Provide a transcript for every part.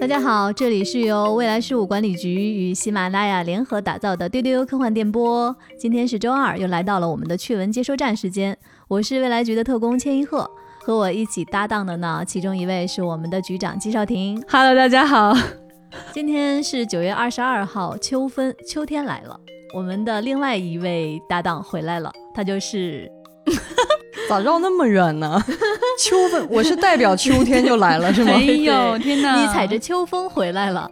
大家好，这里是由未来事务管理局与喜马拉雅联合打造的丢丢科幻电波。今天是周二，又来到了我们的趣闻接收站时间。我是未来局的特工千一鹤，和我一起搭档的呢，其中一位是我们的局长季少廷。Hello，大家好。今天是九月二十二号，秋分，秋天来了。我们的另外一位搭档回来了，他就是咋绕那么远呢？秋分，我是代表秋天就来了 是吗？没有，天哪！你踩着秋风回来了，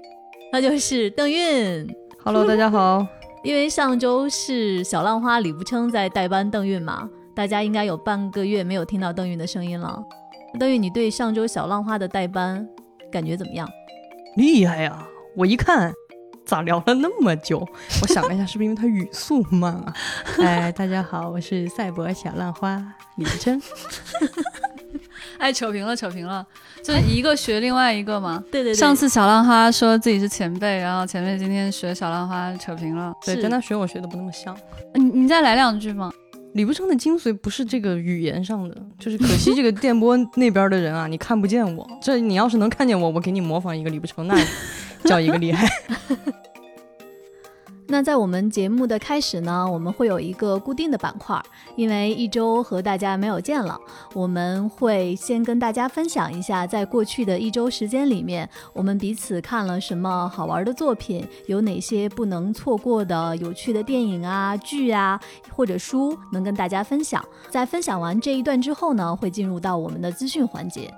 那就是邓韵。Hello，大家好。因为上周是小浪花李不称在代班邓韵嘛，大家应该有半个月没有听到邓韵的声音了。邓韵，你对上周小浪花的代班感觉怎么样？厉害呀！我一看，咋聊了那么久？我想了一下，是不是因为他语速慢啊？哎，大家好，我是赛博小浪花李不称。哎，扯平了，扯平了，就是一个学另外一个嘛。对对对，上次小浪花说自己是前辈，然后前辈今天学小浪花，扯平了。对，是跟他学我学的不那么像。你你再来两句吗。李不称的精髓不是这个语言上的，就是可惜这个电波那边的人啊，你看不见我。这你要是能看见我，我给你模仿一个李不称，那叫一个厉害。那在我们节目的开始呢，我们会有一个固定的板块，因为一周和大家没有见了，我们会先跟大家分享一下，在过去的一周时间里面，我们彼此看了什么好玩的作品，有哪些不能错过的有趣的电影啊、剧啊或者书，能跟大家分享。在分享完这一段之后呢，会进入到我们的资讯环节。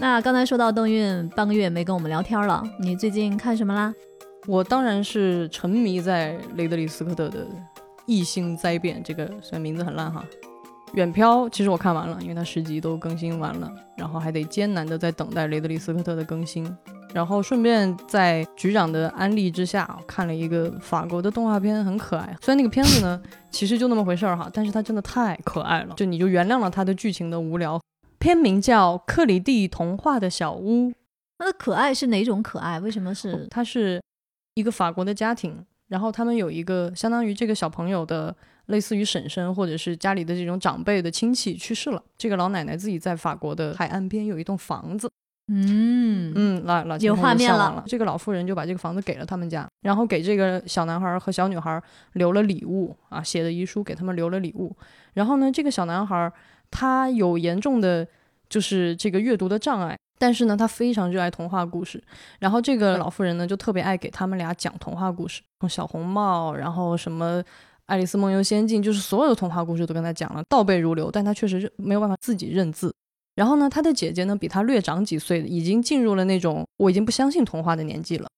那刚才说到邓韵半个月没跟我们聊天了，你最近看什么啦？我当然是沉迷在雷德利·斯科特的《异星灾变》，这个虽然名字很烂哈。远漂其实我看完了，因为它十集都更新完了，然后还得艰难的在等待雷德利·斯科特的更新。然后顺便在局长的安利之下，看了一个法国的动画片，很可爱。虽然那个片子呢，其实就那么回事儿哈，但是它真的太可爱了，就你就原谅了它的剧情的无聊。片名叫《克里蒂童话的小屋》，它的可爱是哪种可爱？为什么是？它是一个法国的家庭，然后他们有一个相当于这个小朋友的类似于婶婶或者是家里的这种长辈的亲戚去世了，这个老奶奶自己在法国的海岸边有一栋房子，嗯嗯，老老有画面了了。这个老妇人就把这个房子给了他们家，然后给这个小男孩和小女孩留了礼物啊，写的遗书给他们留了礼物。然后呢，这个小男孩他有严重的就是这个阅读的障碍，但是呢，他非常热爱童话故事。然后这个老妇人呢，就特别爱给他们俩讲童话故事，从小红帽，然后什么。爱丽丝梦游仙境，就是所有的童话故事都跟他讲了，倒背如流，但他确实认没有办法自己认字。然后呢，他的姐姐呢比他略长几岁，已经进入了那种我已经不相信童话的年纪了。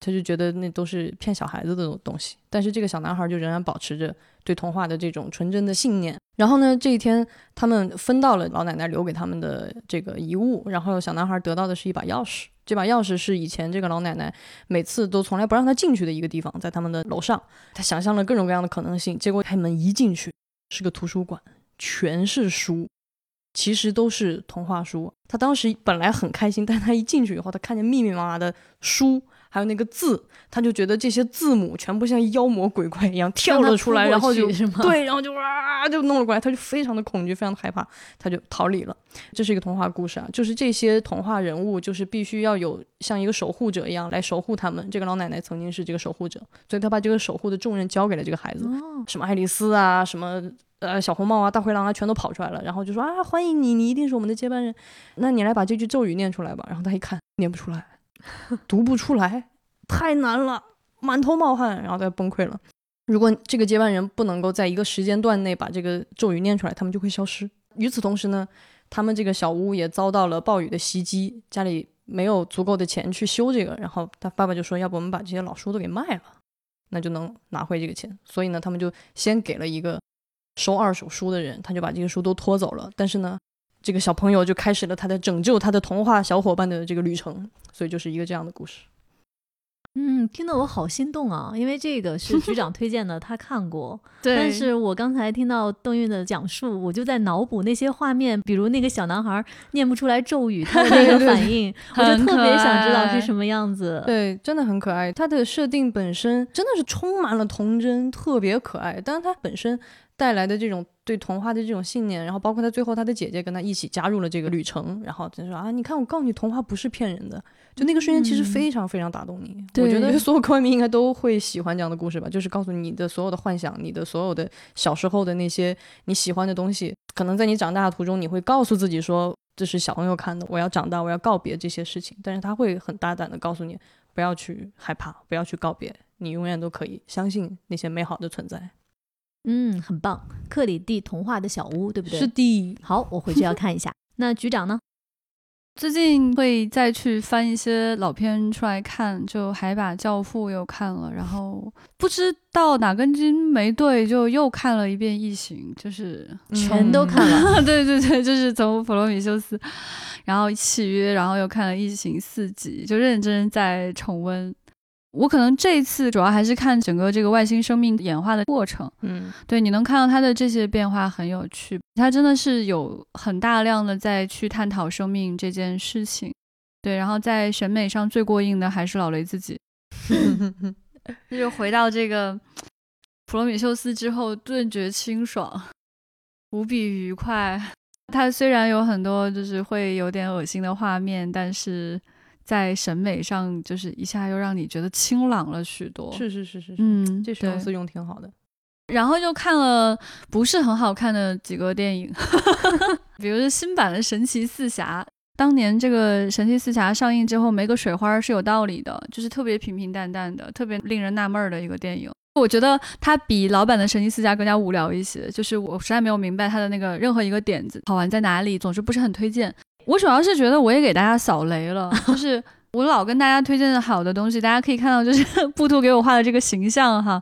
他就觉得那都是骗小孩子的东西，但是这个小男孩就仍然保持着对童话的这种纯真的信念。然后呢，这一天他们分到了老奶奶留给他们的这个遗物，然后小男孩得到的是一把钥匙。这把钥匙是以前这个老奶奶每次都从来不让他进去的一个地方，在他们的楼上。他想象了各种各样的可能性，结果开门一进去是个图书馆，全是书。其实都是童话书。他当时本来很开心，但他一进去以后，他看见密密麻麻的书，还有那个字，他就觉得这些字母全部像妖魔鬼怪一样跳了出来，然后就？对，然后就哇就弄了过来，他就非常的恐惧，非常的害怕，他就逃离了。这是一个童话故事啊，就是这些童话人物，就是必须要有像一个守护者一样来守护他们。这个老奶奶曾经是这个守护者，所以她把这个守护的重任交给了这个孩子。哦，什么爱丽丝啊，什么呃小红帽啊、大灰狼啊，全都跑出来了，然后就说啊欢迎你，你一定是我们的接班人，那你来把这句咒语念出来吧。然后他一看，念不出来，读不出来，太难了，满头冒汗，然后他崩溃了。如果这个接班人不能够在一个时间段内把这个咒语念出来，他们就会消失。与此同时呢，他们这个小屋也遭到了暴雨的袭击，家里没有足够的钱去修这个，然后他爸爸就说，要不我们把这些老书都给卖了，那就能拿回这个钱。所以呢，他们就先给了一个收二手书的人，他就把这些书都拖走了。但是呢，这个小朋友就开始了他的拯救他的童话小伙伴的这个旅程，所以就是一个这样的故事。嗯，听得我好心动啊！因为这个是局长推荐的，他看过。对，但是我刚才听到邓韵的讲述，我就在脑补那些画面，比如那个小男孩念不出来咒语，他的那个 反应，我就特别想知道是什么样子。对，真的很可爱。它的设定本身真的是充满了童真，特别可爱。但是它本身带来的这种对童话的这种信念，然后包括他最后他的姐姐跟他一起加入了这个旅程，然后就说啊，你看我告诉你，童话不是骗人的，就那个瞬间其实非常非常打动你。我觉得所有科幻迷应该都会喜欢这样的故事吧，就是告诉你的所有的幻想，你的所有的小时候的那些你喜欢的东西，可能在你长大的途中，你会告诉自己说这是小朋友看的，我要长大，我要告别这些事情，但是他会很大胆的告诉你，不要去害怕，不要去告别，你永远都可以相信那些美好的存在。嗯，很棒，克里蒂童话的小屋，对不对？是的。好，我回去要看一下。那局长呢？最近会再去翻一些老片出来看，就还把《教父》又看了，然后不知道哪根筋没对，就又看了一遍《异形》，就是全都看了。对对对，就是从《普罗米修斯》，然后《契约》，然后又看了《异形》四集，就认真在重温。我可能这一次主要还是看整个这个外星生命演化的过程，嗯，对，你能看到它的这些变化很有趣，它真的是有很大量的在去探讨生命这件事情，对，然后在审美上最过硬的还是老雷自己，那就回到这个普罗米修斯之后顿觉清爽，无比愉快。它虽然有很多就是会有点恶心的画面，但是。在审美上，就是一下又让你觉得清朗了许多。是是是是，嗯，这形容词用挺好的。然后就看了不是很好看的几个电影，比如说新版的《神奇四侠》。当年这个《神奇四侠》上映之后没个水花是有道理的，就是特别平平淡淡的，特别令人纳闷的一个电影。我觉得它比老版的《神奇四侠》更加无聊一些，就是我实在没有明白它的那个任何一个点子好玩在哪里，总之不是很推荐。我主要是觉得我也给大家扫雷了，就 是我老跟大家推荐的好的东西，大家可以看到，就是 布图给我画的这个形象哈，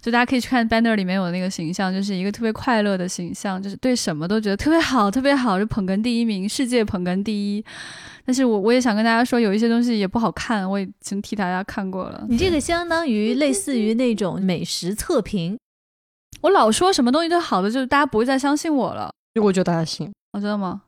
就大家可以去看 banner 里面有那个形象，就是一个特别快乐的形象，就是对什么都觉得特别好，特别好，就捧哏第一名，世界捧哏第一。但是我我也想跟大家说，有一些东西也不好看，我已经替大家看过了。你这个相当于类似于那种美食测评，我老说什么东西都好的，就是大家不会再相信我了。我觉得大家信，我知道吗？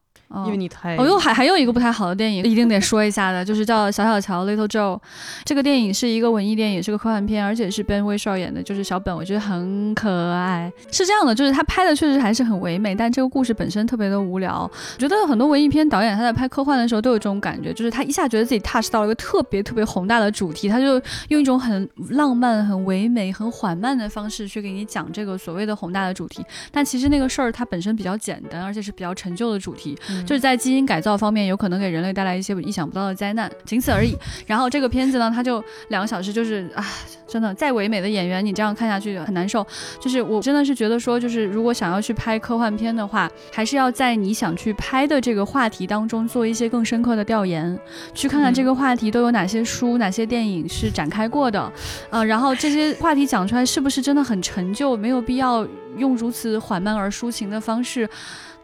因为你太……哦又，还还有一个不太好的电影，一定得说一下的，就是叫《小小乔》（Little Joe）。这个电影是一个文艺电影，是个科幻片，而且是 Ben Whishaw 演的，就是小本，我觉得很可爱。是这样的，就是他拍的确实还是很唯美，但这个故事本身特别的无聊。我觉得很多文艺片导演他在拍科幻的时候都有这种感觉，就是他一下觉得自己 touch 到了一个特别特别宏大的主题，他就用一种很浪漫、很唯美、很缓慢的方式去给你讲这个所谓的宏大的主题。但其实那个事儿它本身比较简单，而且是比较陈旧的主题，就是在基因改。造方面有可能给人类带来一些意想不到的灾难，仅此而已。然后这个片子呢，它就两个小时，就是啊，真的再唯美的演员，你这样看下去很难受。就是我真的是觉得说，就是如果想要去拍科幻片的话，还是要在你想去拍的这个话题当中做一些更深刻的调研，去看看这个话题都有哪些书、哪些电影是展开过的，呃，然后这些话题讲出来是不是真的很陈旧，没有必要用如此缓慢而抒情的方式。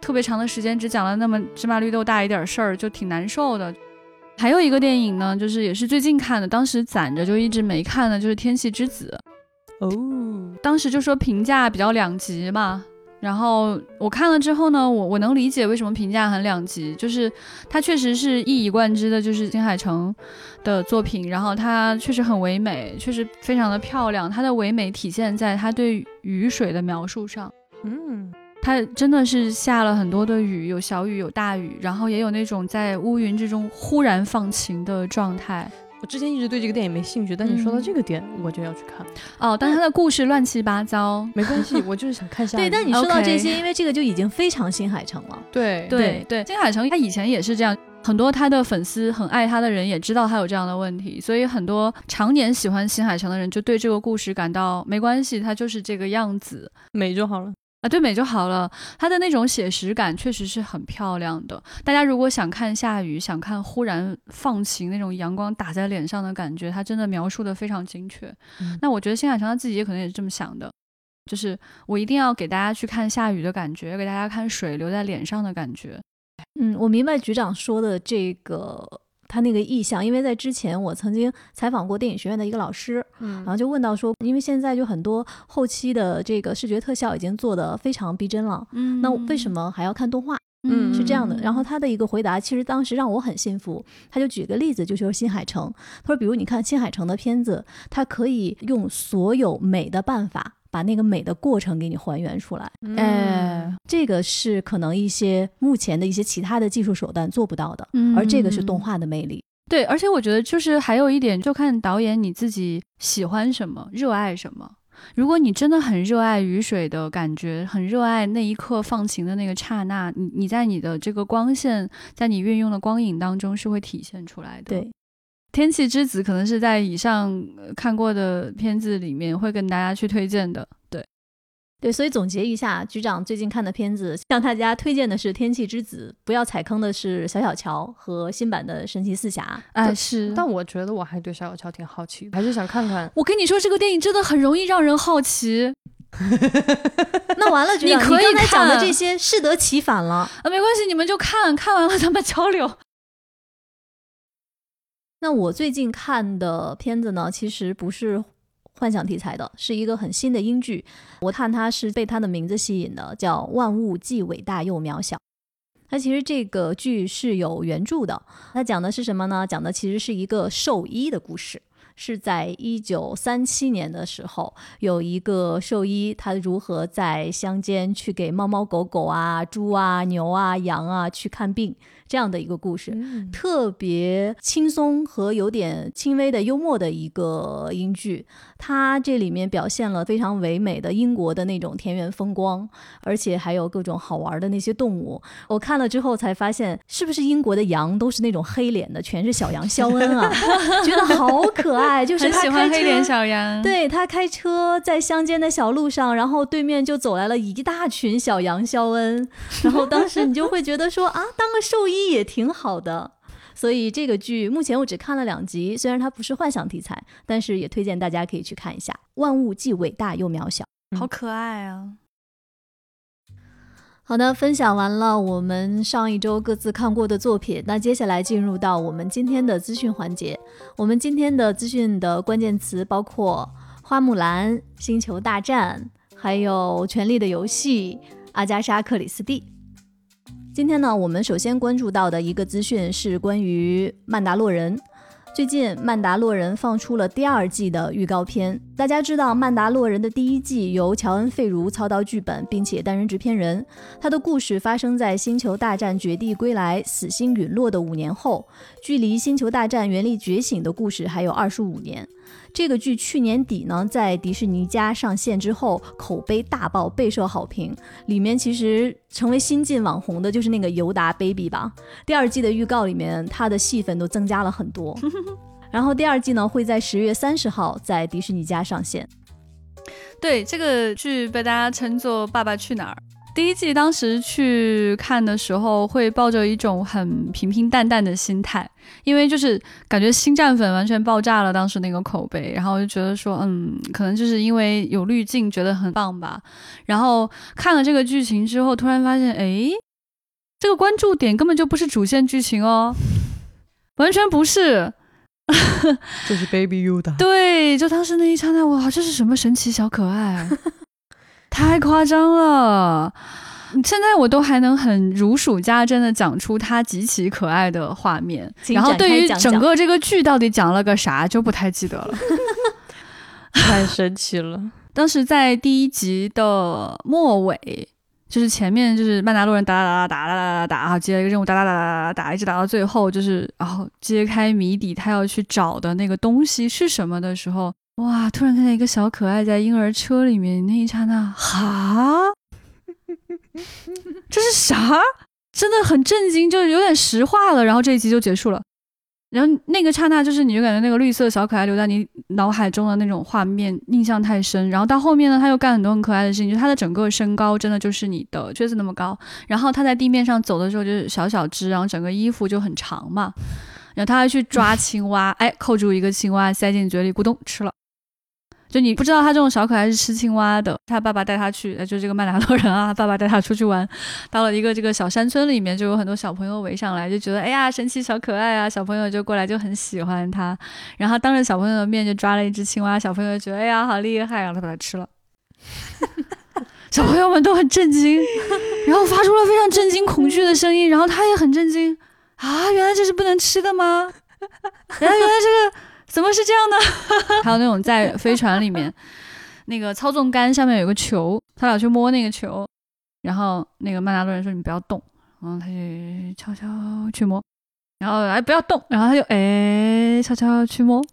特别长的时间只讲了那么芝麻绿豆大一点事儿，就挺难受的。还有一个电影呢，就是也是最近看的，当时攒着就一直没看的，就是《天气之子》。哦，当时就说评价比较两极嘛。然后我看了之后呢，我我能理解为什么评价很两极，就是它确实是一以贯之的，就是金海城的作品。然后它确实很唯美，确实非常的漂亮。它的唯美体现在它对雨水的描述上。嗯。它真的是下了很多的雨，有小雨，有大雨，然后也有那种在乌云之中忽然放晴的状态。我之前一直对这个电影没兴趣，但你说到这个点，我就要去看。哦，但是它的故事乱七八糟，没关系，我就是想看下。对，但你说到这些，因为这个就已经非常新海诚了。对对对，新海诚他以前也是这样，很多他的粉丝很爱他的人也知道他有这样的问题，所以很多常年喜欢新海诚的人就对这个故事感到没关系，他就是这个样子，美就好了。啊，对美就好了。它的那种写实感确实是很漂亮的。大家如果想看下雨，想看忽然放晴那种阳光打在脸上的感觉，它真的描述的非常精确。那我觉得新海诚他自己也可能也是这么想的，就是我一定要给大家去看下雨的感觉，给大家看水流在脸上的感觉。嗯，我明白局长说的这个。他那个意向，因为在之前我曾经采访过电影学院的一个老师，嗯，然后就问到说，因为现在就很多后期的这个视觉特效已经做得非常逼真了，嗯，那为什么还要看动画？嗯，是这样的。然后他的一个回答，其实当时让我很信服。他就举个例子，就说新海诚，他说，比如你看新海诚的片子，他可以用所有美的办法。把那个美的过程给你还原出来。嗯哎，这个是可能一些目前的一些其他的技术手段做不到的，嗯而这个是动画的魅力。对，而且我觉得就是还有一点，就看导演你自己喜欢什么，热爱什么。如果你真的很热爱雨水的感觉，很热爱那一刻放晴的那个刹那，你你在你的这个光线，在你运用的光影当中是会体现出来的。对，天气之子可能是在以上呃看过的片子里面会跟大家去推荐的。对，对，所以总结一下，局长最近看的片子，向大家推荐的是《天气之子》，不要踩坑的是《小小乔》和新版的《神奇四侠》。哎，是。但我觉得我还对小小乔挺好奇的，还是想看看。我跟你说，这个电影真的很容易让人好奇 那完了，局长，你可以看这些适得其反了。啊，没关系，你们就看看完了咱们交流。那我最近看的片子呢，其实不是幻想题材的，是一个很新的英剧。我看它是被它的名字吸引的，叫《万物既伟大又渺小》。它其实这个剧是有原著的，它讲的是什么呢？讲的其实是一个兽医的故事。是在一九三七年的时候，有一个兽医，他如何在乡间去给猫猫狗狗啊、猪啊、牛啊、羊啊去看病，这样的一个故事。嗯特别轻松和有点轻微的幽默的一个英剧，它这里面表现了非常唯美的英国的那种田园风光，而且还有各种好玩的那些动物。我看了之后才发现，是不是英国的羊都是那种黑脸的，全是小羊肖恩啊？觉得好可爱，就是很喜他开车欢黑脸小羊。，对他开车在乡间的小路上，然后对面就走来了一大群小羊肖恩，然后当时你就会觉得说啊，当个兽医也挺好的。所以这个剧目前我只看了两集，虽然它不是幻想题材，但是也推荐大家可以去看一下。万物既伟大又渺小。好可爱啊！好的，分享完了我们上一周各自看过的作品，那接下来进入到我们今天的资讯环节。我们今天的资讯的关键词包括《花木兰》《星球大战》，还有《权力的游戏》《阿加莎·克里斯蒂》。今天呢，我们首先关注到的一个资讯是关于《曼达洛人》。最近，《曼达洛人》放出了第二季的预告片。大家知道，《曼达洛人》的第一季由乔恩·费如操刀剧本，并且担任制片人。他的故事发生在《星球大战：绝地归来》死星陨落的五年后，距离《星球大战：原力觉醒》的故事还有二十五年。这个剧去年底呢，在迪士尼家上线之后，口碑大爆，备受好评。里面其实成为新晋网红的就是那个尤达 baby 吧。第二季的预告里面，他的戏份都增加了很多。然后第二季呢，会在十月三十号在迪士尼家上线。对，这个剧被大家称作《爸爸去哪儿》。第一季当时去看的时候，会抱着一种很平平淡淡的心态，因为就是感觉星战粉完全爆炸了当时那个口碑，然后就觉得说，嗯，可能就是因为有滤镜，觉得很棒吧。然后看了这个剧情之后，突然发现，哎，这个关注点根本就不是主线剧情哦，完全不是。这是 Baby Yoda。对，就当时那一刹那，哇，这是什么神奇小可爱？太夸张了！现在我都还能很如数家珍的讲出它极其可爱的画面，请然后对于整个这个剧到底讲了个啥就不太记得了。太神奇了。当时在第一集的末尾，就是前面就是曼达洛人打打打打打打打打，然后接了一个任务打打打打打打，一直打到最后，就是然后揭开谜底，他要去找的那个东西是什么的时候，哇！突然看见一个小可爱在婴儿车里面，那一刹那，哈，这是啥？真的很震惊，就是有点石化了。然后这一集就结束了。然后那个刹那，就是你就感觉那个绿色小可爱留在你脑海中的那种画面印象太深。然后到后面呢，他又干很多很可爱的事情，就他的整个身高真的就是你的靴子那么高。然后他在地面上走的时候就是小小只，然后整个衣服就很长嘛。然后他还去抓青蛙，哎，扣住一个青蛙塞进嘴里，咕咚吃了。就你不知道他这种小可爱是吃青蛙的，他爸爸带他去，就这个曼达洛人啊，爸爸带他出去玩，到了一个这个小山村里面，就有很多小朋友围上来，就觉得哎呀神奇小可爱啊，小朋友就过来就很喜欢他，然后当着小朋友的面就抓了一只青蛙，小朋友觉得哎呀好厉害，然后他把它吃了，小朋友们都很震惊，然后发出了非常震惊恐惧的声音，然后他也很震惊啊，原来这是不能吃的吗？原来原来这个。怎么是这样的？还有那种在飞船里面，那个操纵杆上面有个球，他俩去摸那个球，然后那个曼达洛人说你不要动，然后他就悄悄去摸，然后哎不要动，然后他就哎悄悄去摸，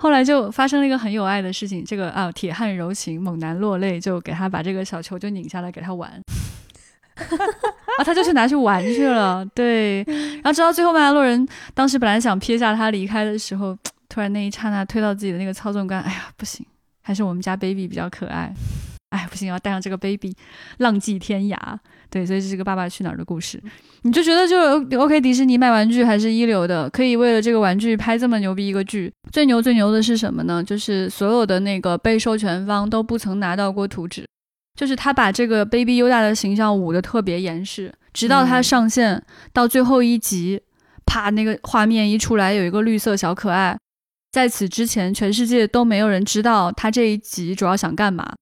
后来就发生了一个很有爱的事情，这个啊铁汉柔情，猛男落泪，就给他把这个小球就拧下来给他玩。啊，他就去拿去玩去了，对。然后直到最后，曼达洛人当时本来想撇下他离开的时候，突然那一刹那推到自己的那个操纵杆，哎呀，不行，还是我们家 baby 比较可爱。哎，不行，要带上这个 baby 浪迹天涯。对，所以这是个《爸爸去哪儿》的故事。你就觉得就 OK，迪士尼卖玩具还是一流的，可以为了这个玩具拍这么牛逼一个剧。最牛最牛的是什么呢？就是所有的那个被授权方都不曾拿到过图纸。就是他把这个 Baby Yoda 的形象捂得特别严实，直到他上线到最后一集，啪，那个画面一出来，有一个绿色小可爱。在此之前，全世界都没有人知道他这一集主要想干嘛。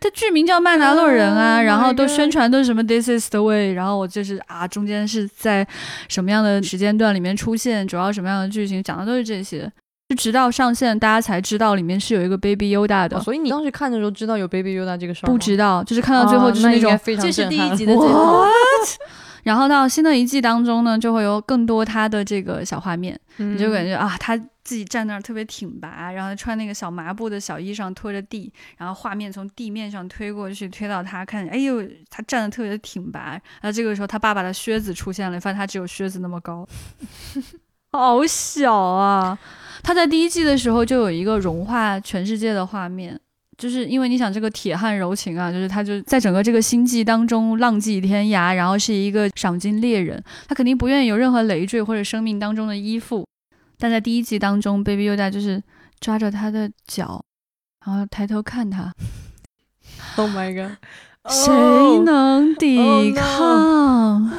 他剧名叫《曼达洛人》啊，然后都宣传都是什么 This is the way，然后我就是啊，中间是在什么样的时间段里面出现，主要什么样的剧情，讲的都是这些。就直到上线，大家才知道里面是有一个 Baby Yoda 的。所以你当时看的时候知道有 Baby Yoda 这个事儿不知道，就是看到最后就是那种，这是第一集 的最后。然后到新的一季当中呢，就会有更多他的这个小画面，你就感觉啊，他自己站那儿特别挺拔，然后穿那个小麻布的小衣裳拖着地，然后画面从地面上推过去，推到他看，哎呦，他站的特别的挺拔。然后这个时候他爸爸的靴子出现了，发现他只有靴子那么高，好小啊。他在第一季的时候就有一个融化全世界的画面，就是因为你想这个铁汉柔情啊，就是他就在整个这个星际当中浪迹天涯，然后是一个赏金猎人，他肯定不愿意有任何累赘或者生命当中的依附。但在第一季当中，Baby Yoda 就是抓着他的脚，然后抬头看他。Oh my god！谁能抵抗？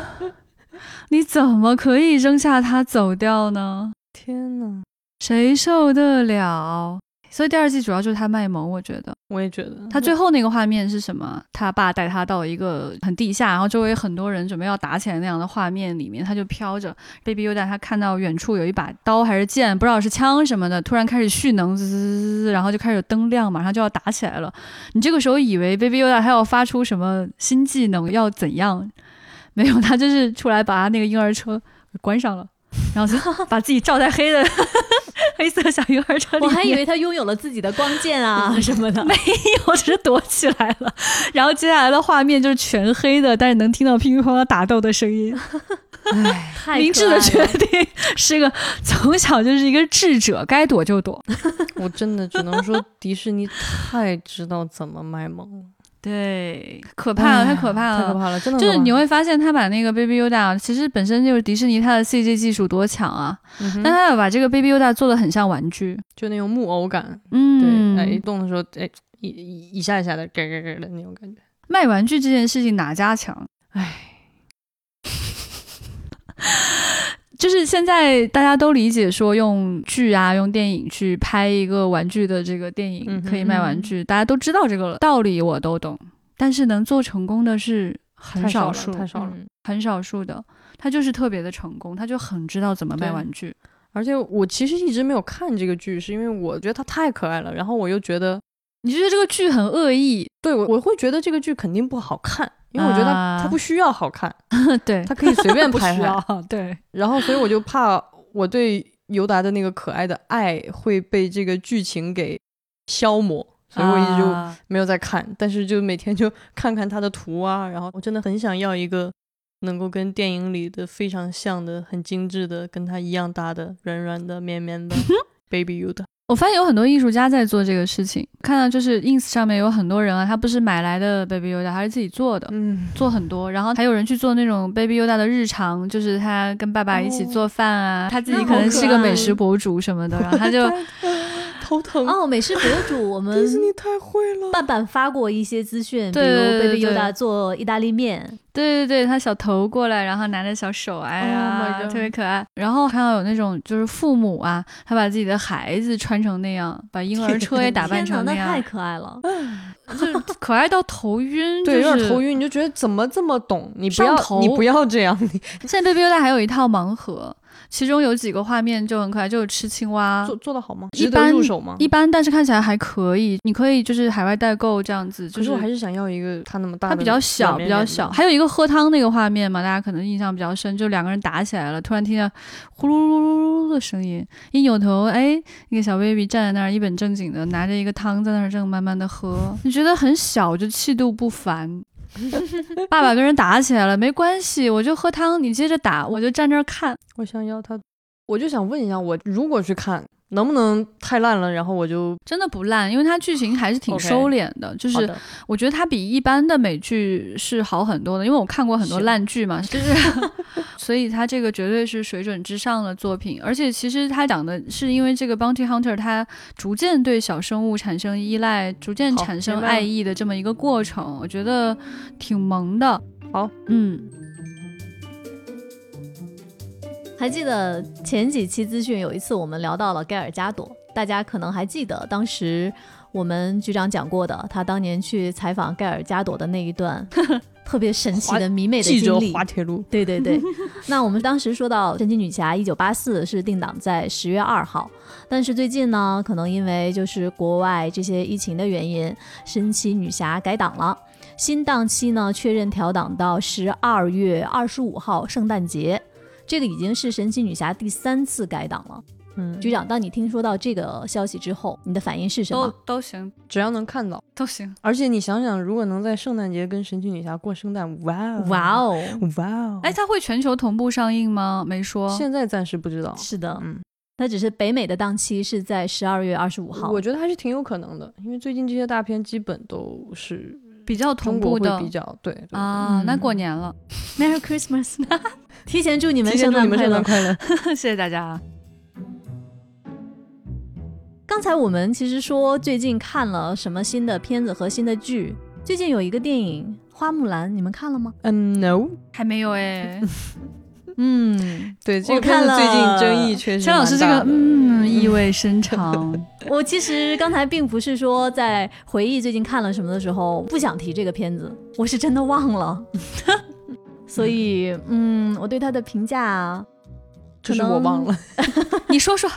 你怎么可以扔下他走掉呢？天哪！谁受得了？所以第二季主要就是他卖萌，我觉得，我也觉得。他最后那个画面是什么？他爸带他到一个很地下，然后周围很多人准备要打起来那样的画面里面，他就飘着。Baby Yoda 他看到远处有一把刀还是剑，不知道是枪什么的，突然开始蓄能，滋滋滋滋，然后就开始灯亮，马上就要打起来了。你这个时候以为 Baby Yoda 他要发出什么新技能，要怎样？没有，他就是出来把他那个婴儿车关上了。然后就 把自己罩在黑的黑色小鱼儿车里，我还以为他拥有了自己的光剑啊 什么的，没有，只是躲起来了。然后接下来的画面就是全黑的，但是能听到乒乒乓乓打斗的声音。唉，明智的决定，是个从小就是一个智者，该躲就躲。我真的只能说，迪士尼太知道怎么卖萌了。对，可怕了，太可怕了，太可怕了，真的。就是你会发现，他把那个 Baby Yoda，其实本身就是迪士尼，它的 CG 技术多强啊，但他要把这个 Baby Yoda 做的很像玩具，就那种木偶感。嗯，对，哎，一动的时候，哎，一一下一下的，咯咯咯的那种感觉。卖玩具这件事情哪家强？哎。就是现在大家都理解说用剧啊，用电影去拍一个玩具的这个电影可以卖玩具，大家都知道这个道理，我都懂。但是能做成功的是很少数，太少了，很少数的。他就是特别的成功，他就很知道怎么卖玩具。而且我其实一直没有看这个剧，是因为我觉得他太可爱了，然后我又觉得你觉得这个剧很恶意，对我我会觉得这个剧肯定不好看。因为我觉得它不需要好看，对，它可以随便 拍拍，对。然后，所以我就怕我对尤达的那个可爱的爱会被这个剧情给消磨，所以我一直就没有再看。但是就每天就看看他的图啊，然后我真的很想要一个能够跟电影里的非常像的、很精致的、跟他一样大的、软软的、绵绵的 Baby Yoda。我发现有很多艺术家在做这个事情，看到就是 ins 上面有很多人啊，他不是买来的 baby yoda，他是自己做的，嗯，做很多，然后还有人去做那种 baby yoda 的日常，就是他跟爸爸一起做饭啊，他自己可能是个美食博主什么的，然后他就。头疼哦！美食博主，我们迪士尼太会了。半半发过一些资讯，比如 Baby Yoda 做意大利面。对对对，他小头过来，然后拿着小手，哎呀，特别可爱。然后看到有那种就是父母啊，他把自己的孩子穿成那样，把婴儿车也打扮成那样，太可爱了，就是可爱到头晕，对，有点头晕。你就觉得怎么这么懂？你不要，你不要这样。现在 Baby Yoda 还有一套盲盒。其中有几个画面就很可爱，就是吃青蛙，做做的好吗？一般入手吗？一般，但是看起来还可以。你可以就是海外代购这样子，就可是我还是想要一个它那么大的，它比较小，比较小。还有一个喝汤那个画面嘛，大家可能印象比较深，就两个人打起来了，突然听见呼噜噜噜噜的声音，一扭头，哎，那个小 baby 站在那儿一本正经的拿着一个汤在那儿正慢慢的喝，你觉得很小，就气度不凡。爸爸跟人打起来了，没关系，我就喝汤，你接着打，我就站这儿看。我想要他，我就想问一下，我如果去看。能不能太烂了？然后我就真的不烂，因为它剧情还是挺收敛的。就是我觉得它比一般的美剧是好很多的，因为我看过很多烂剧嘛，就是 所以它这个绝对是水准之上的作品。而且其实它讲的是因为这个 Bounty Hunter 他逐渐对小生物产生依赖，逐渐产生爱意的这么一个过程，我觉得挺萌的。好，嗯。还记得前几期资讯有一次我们聊到了盖尔加朵，大家可能还记得当时我们局长讲过的，他当年去采访盖尔加朵的那一段 特别神奇的迷妹的经历。滑铁卢。对对对。那我们当时说到《神奇女侠》一九八四是定档在十月二号，但是最近呢，可能因为就是国外这些疫情的原因，《神奇女侠》改档了，新档期呢确认调档到十二月二十五号圣诞节。这个已经是神奇女侠第三次改档了。嗯，局长，当你听说到这个消息之后，你的反应是什么？都都行，只要能看到都行。而且你想想，如果能在圣诞节跟神奇女侠过圣诞，哇哦，哇哦，哇哦！哎，它会全球同步上映吗？没说，现在暂时不知道。是的，嗯，它只是北美的档期是在十二月二十五号。我觉得还是挺有可能的，因为最近这些大片基本都是比较同步的，比较对啊。那过年了，Merry Christmas。提前祝你们圣诞快乐！快乐，谢谢大家。刚才我们其实说最近看了什么新的片子和新的剧，最近有一个电影《花木兰》，你们看了吗？嗯，no，还没有哎。嗯，对，这个片子最近争议确实。张老师这个嗯，意味深长。我其实刚才并不是说在回忆最近看了什么的时候不想提这个片子，我是真的忘了。所以，嗯，我对他的评价，就是我忘了。你说说，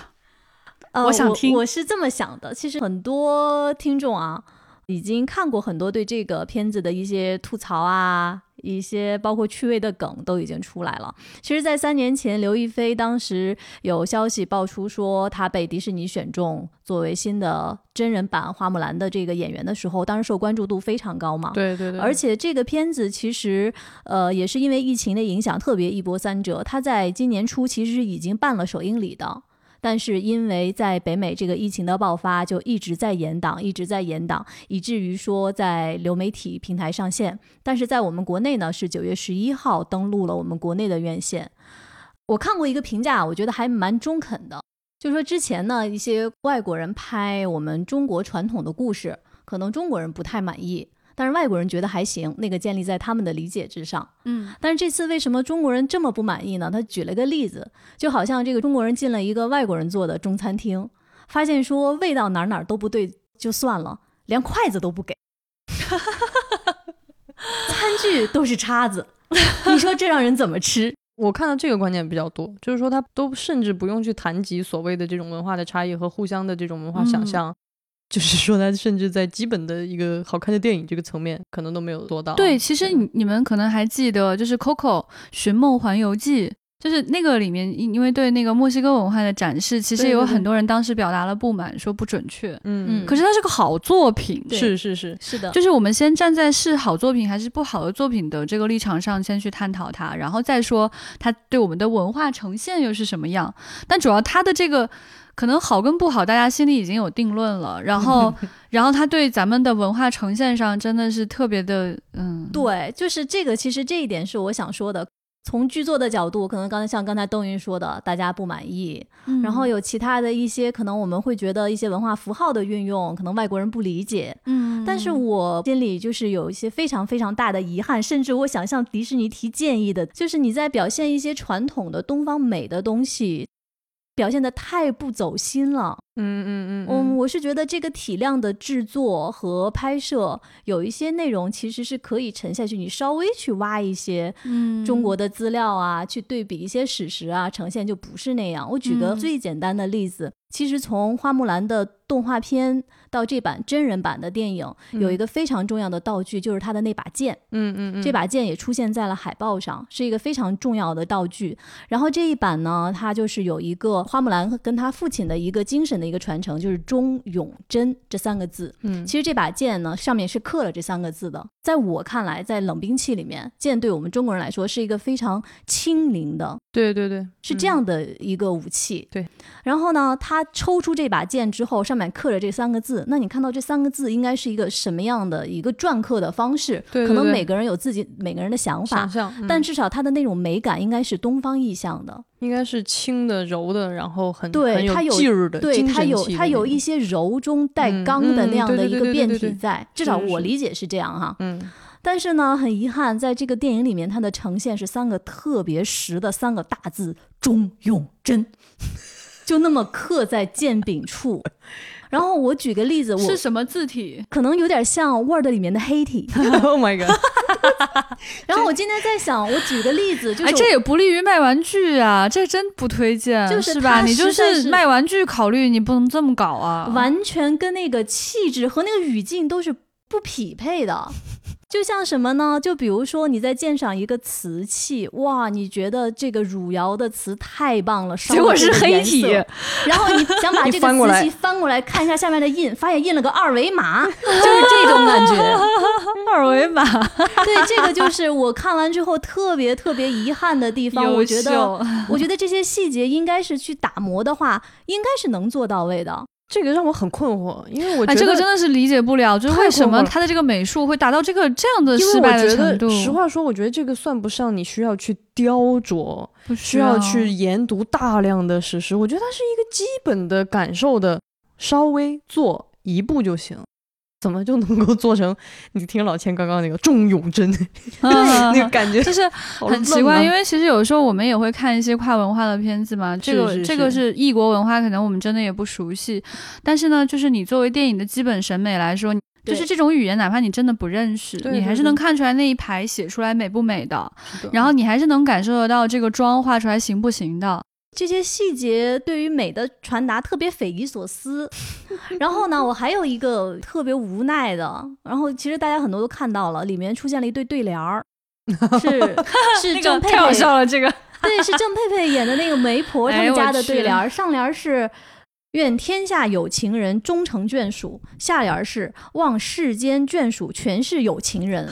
呃我想听。我是这么想的，其实很多听众啊，已经看过很多对这个片子的一些吐槽啊。一些包括趣味的梗都已经出来了。其实，在三年前，刘亦菲当时有消息爆出说她被迪士尼选中作为新的真人版花木兰的这个演员的时候，当时受关注度非常高嘛。对对对。而且这个片子其实，呃，也是因为疫情的影响，特别一波三折。它在今年初其实已经办了首映礼的。但是因为在北美这个疫情的爆发，就一直在延档，一直在延档，以至于说在流媒体平台上线。但是在我们国内呢，是九月十一号登陆了我们国内的院线。我看过一个评价，我觉得还蛮中肯的，就是说之前呢，一些外国人拍我们中国传统的故事，可能中国人不太满意。但是外国人觉得还行，那个建立在他们的理解之上。嗯，但是这次为什么中国人这么不满意呢？他举了个例子，就好像这个中国人进了一个外国人做的中餐厅，发现说味道哪哪都不对，就算了，连筷子都不给，餐具都是叉子，你说这让人怎么吃？我看到这个观点比较多，就是说他都甚至不用去谈及所谓的这种文化的差异和互相的这种文化想象。就是说，他甚至在基本的一个好看的电影这个层面，可能都没有做到。对，其实你你们可能还记得，就是《Coco 寻梦环游记》，就是那个里面，因因为对那个墨西哥文化的展示，其实有很多人当时表达了不满，说不准确。嗯嗯。可是它是个好作品，是是是是的。就是我们先站在是好作品还是不好的作品的这个立场上，先去探讨它，然后再说它对我们的文化呈现又是什么样。但主要它的这个。可能好跟不好，大家心里已经有定论了。然后，然后他对咱们的文化呈现上真的是特别的，嗯，对，就是这个。其实这一点是我想说的。从剧作的角度，可能刚才像刚才邓云说的，大家不满意。然后有其他的一些，可能我们会觉得一些文化符号的运用，可能外国人不理解。嗯，但是我心里就是有一些非常非常大的遗憾，甚至我想向迪士尼提建议的，就是你在表现一些传统的东方美的东西。表现的太不走心了，嗯嗯嗯嗯，我是觉得这个体量的制作和拍摄，有一些内容其实是可以沉下去，你稍微去挖一些嗯中国的资料啊，去对比一些史实啊，呈现就不是那样。我举个嗯最简单的例子，其实从花木兰的动画片到这版真人版的电影，有一个非常重要的道具，就是他的那把剑。嗯嗯嗯，这把剑也出现在了海报上，是一个非常重要的道具。然后这一版呢，它就是有一个花木兰跟他父亲的一个精神的一个传承，就是忠勇贞这三个字。嗯其实这把剑呢，上面是刻了这三个字的。在我看来，在冷兵器里面，剑对我们中国人来说是一个非常轻灵的，对对对，嗯是这样的一个武器。对。然后呢，他抽出这把剑之后，上面刻着这三个字。那你看到这三个字应该是一个什么样的一个篆刻的方式？对对对可能每个人有自己每个人的想法想。象，嗯但至少它的那种美感应该是东方意象的，应该是轻的、柔的，然后很对很它有劲儿的，对它有它有一些柔中带嗯刚的那样的一个变体在，至少我理解是这样哈。嗯但是呢，很遗憾，在这个电影里面，它的呈现是三个特别实的三个大字“钟永贞”，就那么刻在剑柄处。然后我举个例子，我是什么字体？可能有点像 Word 里面的黑体。Oh my god，然后我今天在想，我举个例子，就是哎，这也不利于卖玩具啊，这真不推荐，就是吧？你就是卖玩具考虑，你不能这么搞啊！完全跟那个气质和那个语境都是不匹配的。就像什么呢？就比如说你在鉴赏一个瓷器，哇，你觉得这个汝窑的瓷太棒了，烧结果是黑体 然后你想把这个瓷器翻过来看一下下面的印，发现印了个二维码，就是这种感觉。二维码，对，这个就是我看完之后特别特别遗憾的地方。我觉得，我觉得这些细节应该是去打磨的话，应该是能做到位的。这个让我很困惑，因为我觉哎，得这个真的是理解不了，就是为什么他的这个美术会达到这个这样的失败的觉程度得，？实话说，我觉得这个算不上你需要去雕琢，不需要去研读大量的史实。我觉得它是一个基本的感受的，稍微做一步就行。怎么就能够做成？你听老千刚刚那个重永贞，那个 感觉就是很奇怪，因为其实有时候我们也会看一些跨文化的片子嘛，这个是这个是异国文化，可能我们真的也不熟悉。但是呢，就是你作为电影的基本审美来说，就是这种语言，哪怕你真的不认识，你还是能看出来那一排写出来美不美的，的然后你还是能感受得到这个妆画出来行不行的。这些细节对于美的传达特别匪夷所思。然后呢，我还有一个特别无奈的，然后其实大家很多都看到了，里面出现了一对对联儿，是 是郑佩个太好佩，笑了，这个对，是郑佩佩演的那个媒婆 他们家的对联儿，上联儿是。愿天下有情人终成眷属，下联儿是望世间眷属全是有情人。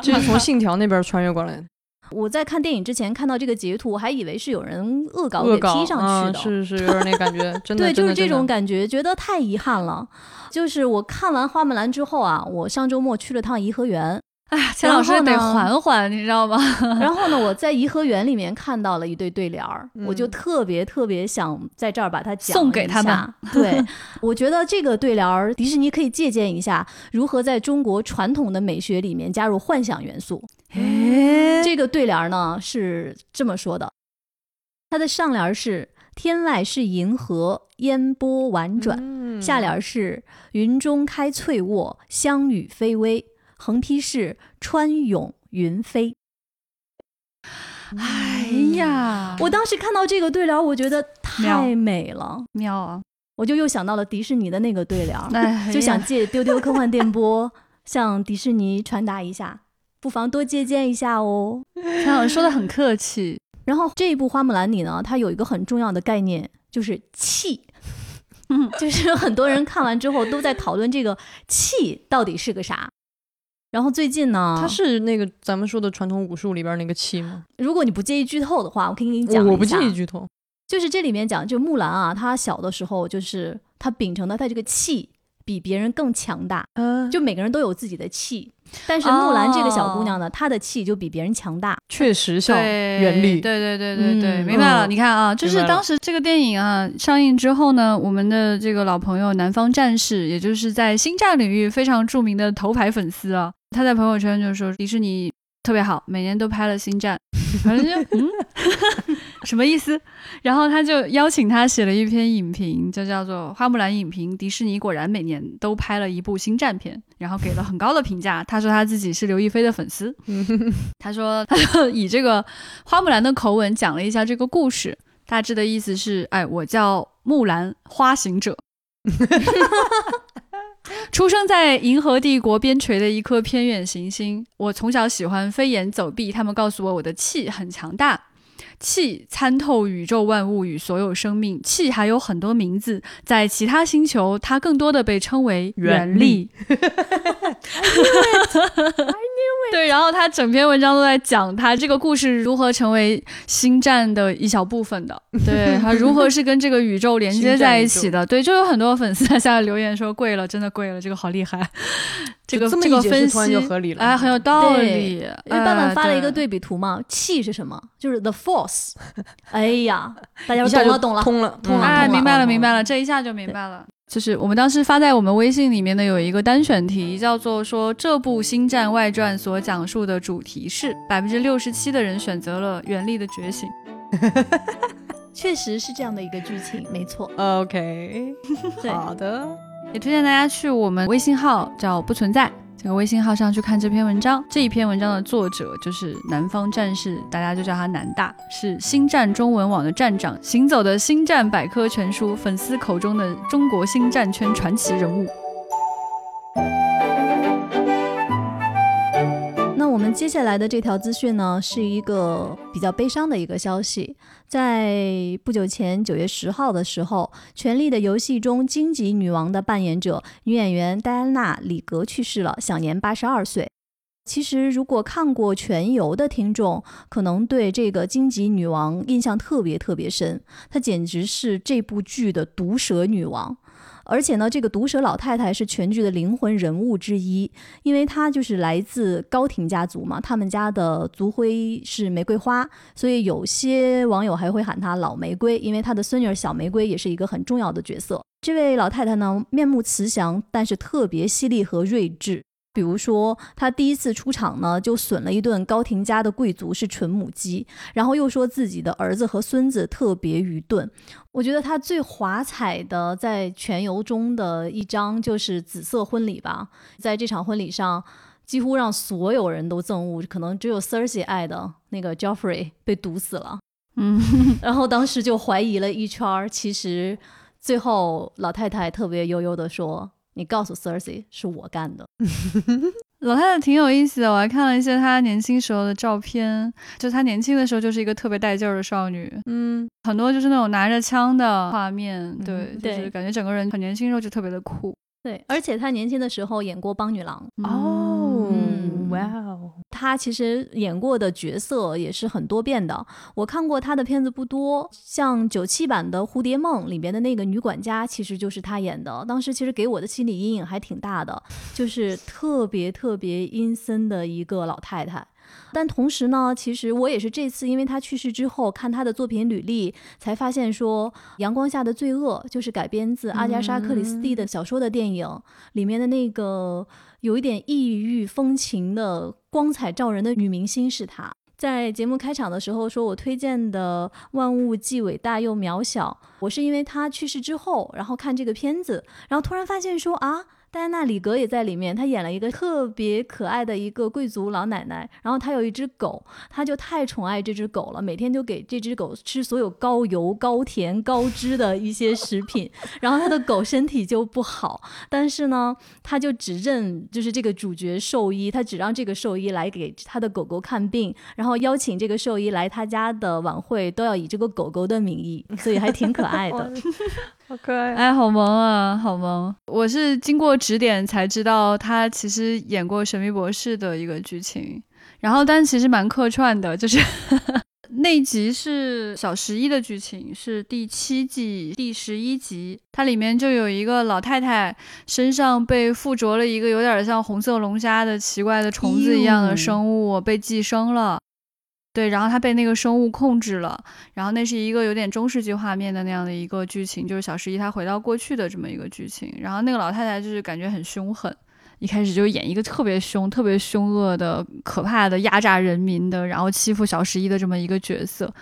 这是从信条那边穿越过来的，我在看电影之前看到这个截图，我还以为是有人恶搞给 P 上去的，啊是是有点那感觉，真的 对，就是这种感觉，觉得太遗憾了。就是我看完花木兰之后啊，我上周末去了趟颐和园，哎呀，钱老师得缓缓，你知道吗？然后呢，我在颐和园里面看到了一对对联儿，我就嗯特别特别想在这儿把它讲送给他们。对，我觉得这个对联儿，迪士尼可以借鉴一下，如何在中国传统的美学里面加入幻想元素。哎，这个对联儿呢是这么说的，它的上联儿是“天外是银河，烟波婉转”。嗯下联儿是“云中开翠卧，香雨霏微”，横批是“川涌云飞哎呀，”。我当时看到这个对联，我觉得太美了，妙啊！我就又想到了迪士尼的那个对联就想借丢丢科幻电波向迪士尼传达一下，不妨多借鉴一下哦。陈老师说的很客气，然后这一部《花木兰》里呢，它有一个很重要的概念，就是气。嗯，就是很多人看完之后都在讨论这个气到底是个啥。然后最近呢，它是那个咱们说的传统武术里边那个气吗？如果你不介意剧透的话，我可以给你讲我我不介意剧透。就是这里面讲，就木兰啊，她小的时候就是她秉承的她这个气比别人更强大，嗯，就每个人都有自己的气，但是木兰这个小姑娘呢，她的气就比别人强大。确实像原力。对对对对对，嗯明白了。嗯你看啊，就是当时这个电影啊上映之后呢，我们的这个老朋友南方战士，也就是在星战领域非常著名的头牌粉丝啊，他在朋友圈就说迪士尼特别好，每年都拍了星战，反正就嗯，什么意思？然后他就邀请他写了一篇影评，就叫做《花木兰影评》。迪士尼果然每年都拍了一部星战片，然后给了很高的评价。他说他自己是刘亦菲的粉丝。他说他就以这个花木兰的口吻讲了一下这个故事，大致的意思是：哎，我叫木兰花行者。出生在银河帝国边陲的一颗偏远行星，我从小喜欢飞檐走壁。他们告诉我，我的气很强大，气参透宇宙万物与所有生命。气还有很多名字，在其他星球，它更多的被称为原力。对，然后他整篇文章都在讲他这个故事如何成为星战的一小部分的，对他如何是跟这个宇宙连接在一起的。对，就有很多粉丝在下面留言说贵了，真的贵了，这个好厉害。这个这个分析就合理了，哎，很有道理。因为爸爸发了一个对比图嘛，气是什么？就是 the force。哎呀，大家懂了，懂了，通了，通了，哎，明白了，明白了，这一下就明白了。就是我们当时发在我们微信里面的有一个单选题，叫做说这部《星战外传》所讲述的主题是百分之六十七的人选择了原力的觉醒，确实是这样的一个剧情，没错。OK，好的，也推荐大家去我们微信号叫不存在。这个微信号上去看这篇文章，这一篇文章的作者就是南方战士，大家就叫他南大，是星战中文网的站长，行走的星战百科全书，粉丝口中的中国星战圈传奇人物。我们接下来的这条资讯呢，是一个比较悲伤的一个消息。在不久前，九月十号的时候，《权力的游戏》中荆棘女王的扮演者女演员戴安娜·里格去世了，享年八十二岁。其实，如果看过《全游》的听众，可能对这个荆棘女王印象特别特别深，她简直是这部剧的毒舌女王。而且呢，这个毒舌老太太是全剧的灵魂人物之一，因为她就是来自高庭家族嘛，他们家的族徽是玫瑰花，所以有些网友还会喊她老玫瑰，因为她的孙女小玫瑰也是一个很重要的角色。这位老太太呢，面目慈祥，但是特别犀利和睿智。比如说，他第一次出场呢，就损了一顿高庭家的贵族是纯母鸡，然后又说自己的儿子和孙子特别愚钝。我觉得他最华彩的在全游中的一章就是紫色婚礼吧，在这场婚礼上，几乎让所有人都憎恶，可能只有 Cersei 爱的那个 Joffrey 被毒死了。嗯，然后当时就怀疑了一圈，其实最后老太太特别悠悠的说。你告诉 Cersei 是我干的，老太太挺有意思的。我还看了一些她年轻时候的照片，就她年轻的时候就是一个特别带劲儿的少女，嗯，很多就是那种拿着枪的画面，对，就是感觉整个人很年轻时候就特别的酷。对，而且她年轻的时候演过邦女郎哦，哇哦，她其实演过的角色也是很多变的。我看过她的片子不多，像九七版的《蝴蝶梦》里边的那个女管家，其实就是她演的。当时其实给我的心理阴影还挺大的，就是特别特别阴森的一个老太太。但同时呢，其实我也是这次因为他去世之后看他的作品履历，才发现说《阳光下的罪恶》就是改编自阿加莎·克里斯蒂的小说的电影里面的那个有一点异域风情的光彩照人的女明星是她。在节目开场的时候说，我推荐的《万物既伟大又渺小》，我是因为他去世之后，然后看这个片子，然后突然发现说啊。戴安娜·里格也在里面，她演了一个特别可爱的一个贵族老奶奶。然后她有一只狗，她就太宠爱这只狗了，每天就给这只狗吃所有高油、高甜、高脂的一些食品。然后她的狗身体就不好，但是呢，她就只认就是这个主角兽医，她只让这个兽医来给她的狗狗看病，然后邀请这个兽医来他家的晚会都要以这个狗狗的名义，所以还挺可爱的。好可爱，哎，好萌啊，好萌！我是经过指点才知道他其实演过《神秘博士》的一个剧情，然后但其实蛮客串的，就是 那集是小十一的剧情，是第七季第十一集，它里面就有一个老太太身上被附着了一个有点像红色龙虾的奇怪的虫子一样的生物，被寄生了。对，然后他被那个生物控制了，然后那是一个有点中世纪画面的那样的一个剧情，就是小十一他回到过去的这么一个剧情。然后那个老太太就是感觉很凶狠，一开始就演一个特别凶、特别凶恶的、可怕的压榨人民的，然后欺负小十一的这么一个角色，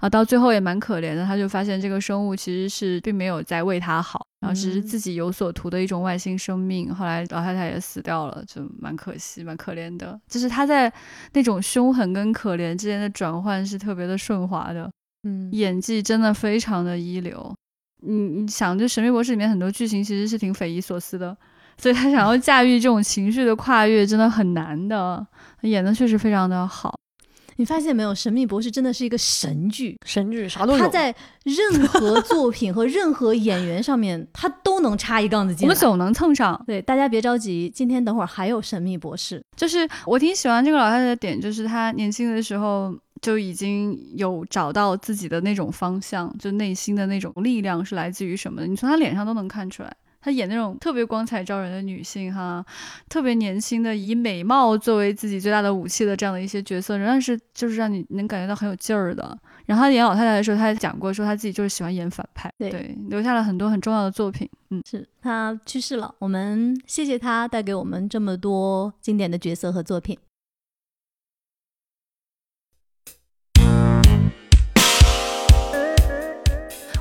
啊，到最后也蛮可怜的。他就发现这个生物其实是并没有在为他好，然后只是自己有所图的一种外星生命。后来老太太也死掉了，就蛮可惜、蛮可怜的。就是他在那种凶狠跟可怜之间的转换是特别的顺滑的，嗯，演技真的非常的一流。你你想，就《神秘博士》里面很多剧情其实是挺匪夷所思的，所以他想要驾驭这种情绪的跨越真的很难的，演的确实非常的好。你发现没有，《神秘博士》真的是一个神剧，神剧啥都有。他在任何作品和任何演员上面，他都能插一杠子进来。我们总能蹭上。对，大家别着急，今天等会儿还有《神秘博士》。就是我挺喜欢这个老太太的点，就是她年轻的时候就已经有找到自己的那种方向，就内心的那种力量是来自于什么的，你从她脸上都能看出来。她演那种特别光彩照人的女性，哈，特别年轻的，以美貌作为自己最大的武器的这样的一些角色，仍然是就是让你能感觉到很有劲儿的。然后她演老太太的时候，她还讲过说她自己就是喜欢演反派，对，留下了很多很重要的作品。嗯，是她去世了，我们谢谢她带给我们这么多经典的角色和作品。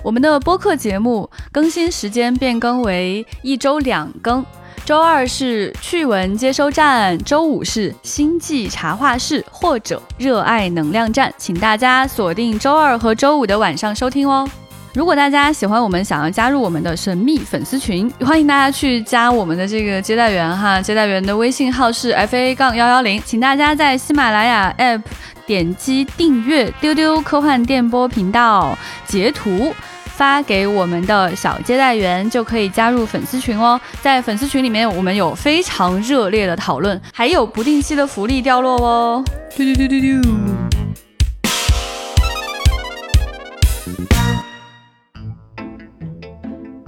我们的播客节目更新时间变更为一周两更，周二是趣闻接收站，周五是星际茶话室或者热爱能量站，请大家锁定周二和周五的晚上收听哦。如果大家喜欢我们，想要加入我们的神秘粉丝群，欢迎大家去加我们的这个接待员哈，接待员的微信号是 f a 杠幺幺零，请大家在喜马拉雅 app 点击订阅丢丢科幻电波频道，截图。发给我们的小接待员就可以加入粉丝群哦，在粉丝群里面，我们有非常热烈的讨论，还有不定期的福利掉落哦。嘟嘟嘟嘟嘟。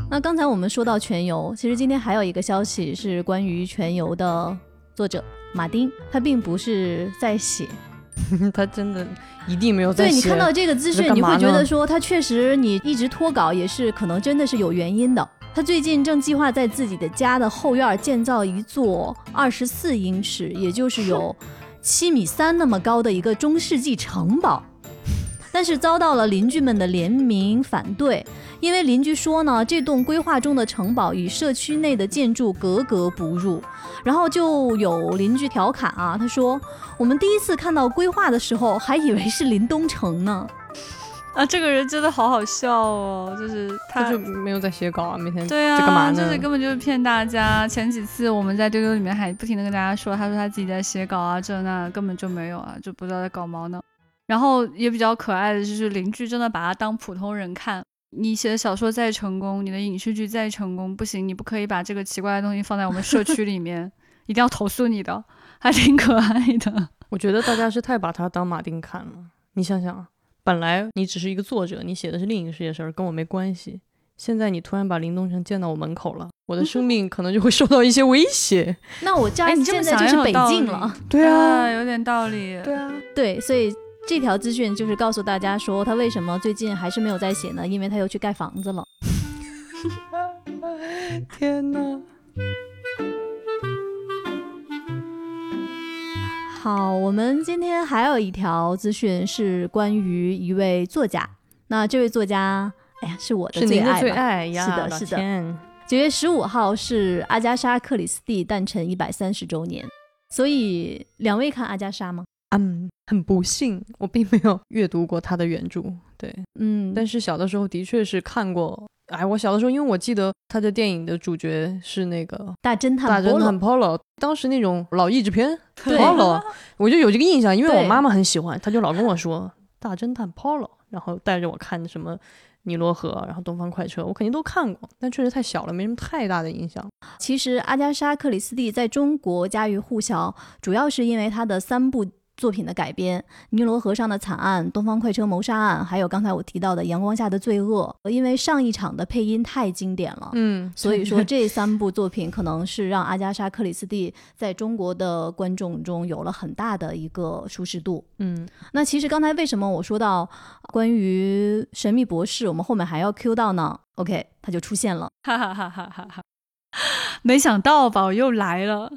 那刚才我们说到全游，其实今天还有一个消息是关于全游的作者马丁，他并不是在写。他真的一定没有对你看到这个资讯，你会觉得说他确实你一直脱稿也是可能真的是有原因的。他最近正计划在自己的家的后院建造一座二十四英尺，也就是有七米三那么高的一个中世纪城堡，但是遭到了邻居们的联名反对。因为邻居说呢，这栋规划中的城堡与社区内的建筑格格不入，然后就有邻居调侃啊，他说：“我们第一次看到规划的时候，还以为是林东城呢。”啊，这个人真的好好笑哦，就是他就没有在写稿啊，每天对啊，干嘛呢？就是根本就是骗大家。前几次我们在丢丢里面还不停的跟大家说，他说他自己在写稿啊，这那根本就没有啊，就不知道在搞毛呢。然后也比较可爱的就是邻居真的把他当普通人看。你写的小说再成功，你的影视剧再成功，不行，你不可以把这个奇怪的东西放在我们社区里面，一定要投诉你的，还挺可爱的。我觉得大家是太把它当马丁看了。你想想啊，本来你只是一个作者，你写的是另一个世界事儿，跟我没关系。现在你突然把林东城建到我门口了，我的生命可能就会受到一些威胁。那我家现在就是北境了。对啊，有点道理。对啊，对，所以。这条资讯就是告诉大家说，他为什么最近还是没有在写呢？因为他又去盖房子了。天哪！好，我们今天还有一条资讯是关于一位作家。那这位作家，哎呀，是我的最爱，最爱呀！是的，是的。九月十五号是阿加莎·克里斯蒂诞辰一百三十周年，所以两位看阿加莎吗？嗯，很不幸，我并没有阅读过他的原著。对，嗯，但是小的时候的确是看过。哎，我小的时候，因为我记得他的电影的主角是那个大侦探大侦探 Polo，当时那种老译制片 Polo，我就有这个印象，因为我妈妈很喜欢，她就老跟我说大侦探 Polo，然后带着我看什么尼罗河，然后东方快车，我肯定都看过，但确实太小了，没什么太大的印象。其实阿加莎·克里斯蒂在中国家喻户晓，主要是因为她的三部。作品的改编，《尼罗河上的惨案》、《东方快车谋杀案》，还有刚才我提到的《阳光下的罪恶》。因为上一场的配音太经典了，嗯，所以说 这三部作品可能是让阿加莎·克里斯蒂在中国的观众中有了很大的一个舒适度。嗯，那其实刚才为什么我说到关于《神秘博士》，我们后面还要 Q 到呢？OK，他就出现了。哈哈哈哈哈哈。没想到吧，我又来了。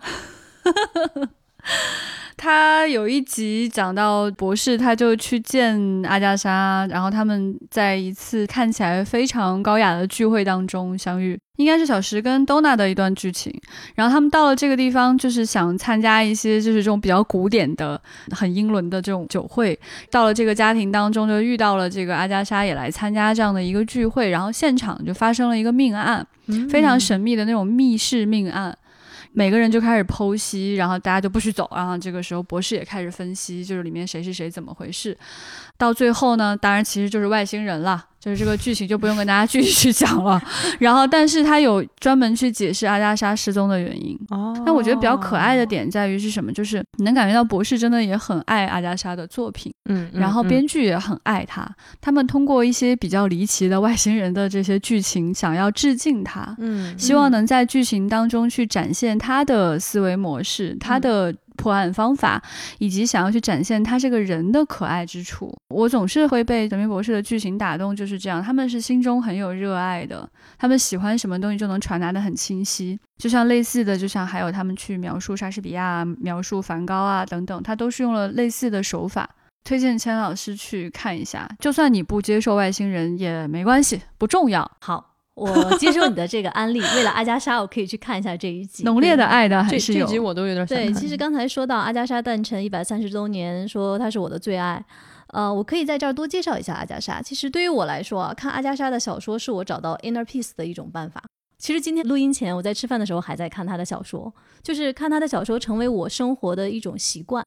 他有一集讲到博士，他就去见阿加莎，然后他们在一次看起来非常高雅的聚会当中相遇，应该是小石跟 Donna 的一段剧情。然后他们到了这个地方，就是想参加一些就是这种比较古典的、很英伦的这种酒会。到了这个家庭当中，就遇到了这个阿加莎也来参加这样的一个聚会，然后现场就发生了一个命案，非常神秘的那种密室命案。每个人就开始剖析，然后大家就不许走，然后这个时候博士也开始分析，就是里面谁是谁，怎么回事。到最后呢，当然其实就是外星人了。就是这个剧情就不用跟大家具体去讲了，然后，但是他有专门去解释阿加莎失踪的原因。哦，但我觉得比较可爱的点在于是什么？就是能感觉到博士真的也很爱阿加莎的作品，嗯，然后编剧也很爱他。他们通过一些比较离奇的外星人的这些剧情，想要致敬他，嗯，希望能在剧情当中去展现他的思维模式，他的。破案方法，以及想要去展现他这个人的可爱之处，我总是会被《神秘博士》的剧情打动。就是这样，他们是心中很有热爱的，他们喜欢什么东西就能传达的很清晰。就像类似的，就像还有他们去描述莎士比亚、描述梵高啊等等，他都是用了类似的手法。推荐钱老师去看一下，就算你不接受外星人也没关系，不重要。好。我接受你的这个安利，为了阿加莎，我可以去看一下这一集。浓烈的爱的还是有。这集我都有点想对，其实刚才说到阿加莎诞辰一百三十周年，说她是我的最爱。呃，我可以在这儿多介绍一下阿加莎。其实对于我来说啊，看阿加莎的小说是我找到 inner peace 的一种办法。其实今天录音前，我在吃饭的时候还在看她的小说，就是看她的小说成为我生活的一种习惯。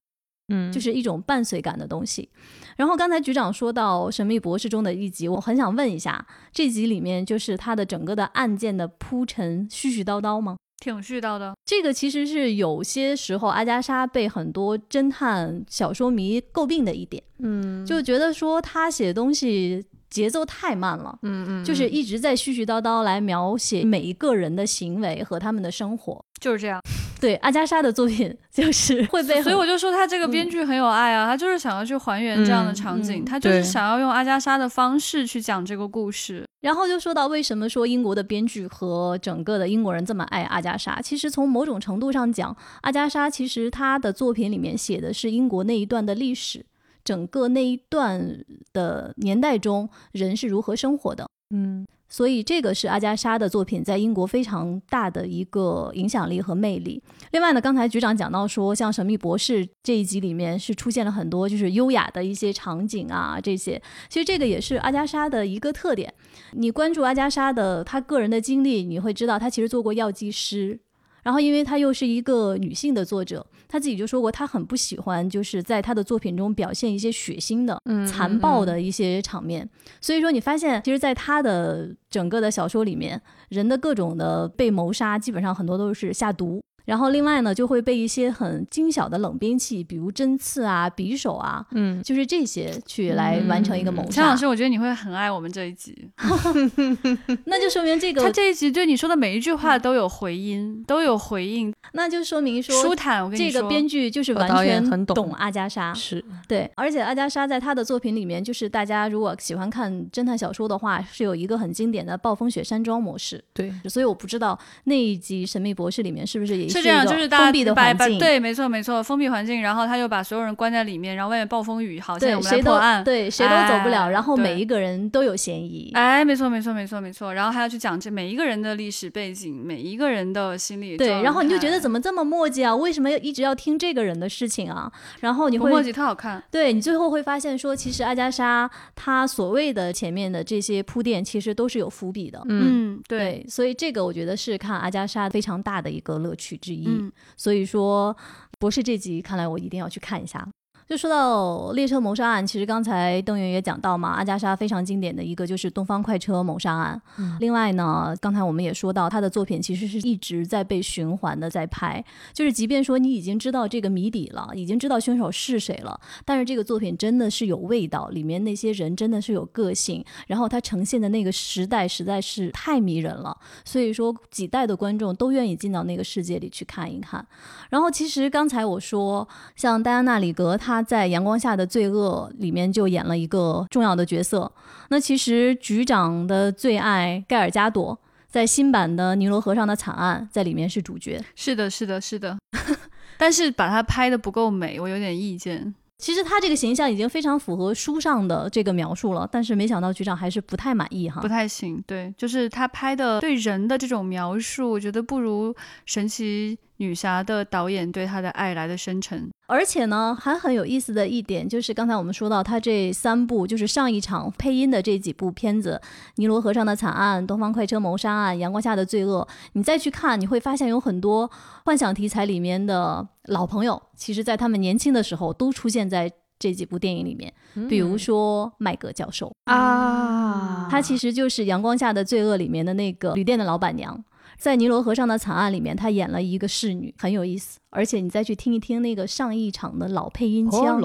嗯，就是一种伴随感的东西。然后刚才局长说到《神秘博士》中的一集，我很想问一下，这集里面就是他的整个的案件的铺陈絮絮叨叨吗？挺絮叨的。这个其实是有些时候阿加莎被很多侦探小说迷诟病的一点，嗯，就觉得说他写东西节奏太慢了，嗯嗯，就是一直在絮絮叨叨来描写每一个人的行为和他们的生活，就是这样。对阿加莎的作品 就是会被，所以我就说他这个编剧很有爱啊，他就是想要去还原这样的场景，他就是想要用阿加莎的方式去讲这个故事。然后就说到为什么说英国的编剧和整个的英国人这么爱阿加莎，其实从某种程度上讲，阿加莎其实他的作品里面写的是英国那一段的历史，整个那一段的年代中人是如何生活的，嗯。所以这个是阿加莎的作品在英国非常大的一个影响力和魅力。另外呢，刚才局长讲到说，像《神秘博士》这一集里面是出现了很多就是优雅的一些场景啊，这些其实这个也是阿加莎的一个特点。你关注阿加莎的她个人的经历，你会知道她其实做过药剂师。然后，因为她又是一个女性的作者，她自己就说过，她很不喜欢就是在她的作品中表现一些血腥的、残暴的一些场面。所以说，你发现其实，在她的整个的小说里面，人的各种的被谋杀，基本上很多都是下毒。然后另外呢，就会被一些很精小的冷兵器，比如针刺啊、匕首啊，嗯，就是这些去来完成一个谋杀。陈老师，我觉得你会很爱我们这一集 那就说明这个他这一集对你说的每一句话都有回音，都有回应，那就说明说舒坦。我跟你说，这个编剧就是完全很懂阿加莎，是对。而且阿加莎在他的作品里面，就是大家如果喜欢看侦探小说的话，是有一个很经典的暴风雪山庄模式。对，所以我不知道那一集《神秘博士》里面是不是也是这样，就是大封闭的环境，对，没错没错，封闭环境，然后他就把所有人关在里面，然后外面暴风雨，好，对，谁都对，谁都走不了，然后每一个人都有嫌疑，哎，没错没错没错没错，然后还要去讲这每一个人的历史背景，每一个人的心理，对，然后你就觉得怎么这么墨迹啊？为什么要一直要听这个人的事情啊？然后你会墨迹特好看，对你最后会发现说，其实阿加莎她所谓的前面的这些铺垫，其实都是有伏笔的，嗯，对，所以这个我觉得是看阿加莎非常大的一个乐趣之一，所以说。说博士这集，看来我一定要去看一下。就说到列车谋杀案，其实刚才邓源也讲到嘛，阿加莎非常经典的一个就是东方快车谋杀案。另外呢，刚才我们也说到，他的作品其实是一直在被循环的在拍，就是即便说你已经知道这个谜底了，已经知道凶手是谁了，但是这个作品真的是有味道，里面那些人真的是有个性，然后它呈现的那个时代实在是太迷人了，所以说几代的观众都愿意进到那个世界里去看一看。然后其实刚才我说，像戴安娜里格她。他在《阳光下的罪恶》里面就演了一个重要的角色。那其实局长的最爱盖尔加朵，在新版的《尼罗河上的惨案》在里面是主角。是的，是的，是的。但是把它拍的不够美，我有点意见。其实他这个形象已经非常符合书上的这个描述了，但是没想到局长还是不太满意哈，不太行。对，就是他拍的对人的这种描述，我觉得不如神奇女侠的导演对她的爱来的深沉。而且呢，还很有意思的一点就是刚才我们说到他这三部，就是上一场配音的这几部片子，《尼罗河上的惨案》《东方快车谋杀案》《阳光下的罪恶》，你再去看，你会发现有很多幻想题材里面的老朋友，其实在他们年轻的时候都出现在这几部电影里面。比如说麦格教授啊，他其实就是《阳光下的罪恶》里面的那个旅店的老板娘。在《尼罗河上的惨案》里面，她演了一个侍女，很有意思。而且你再去听一听那个上一场的老配音腔